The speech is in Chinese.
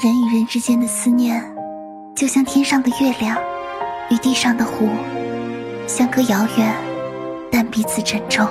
人与人之间的思念就像天上的月亮与地上的湖相隔遥远但彼此珍重。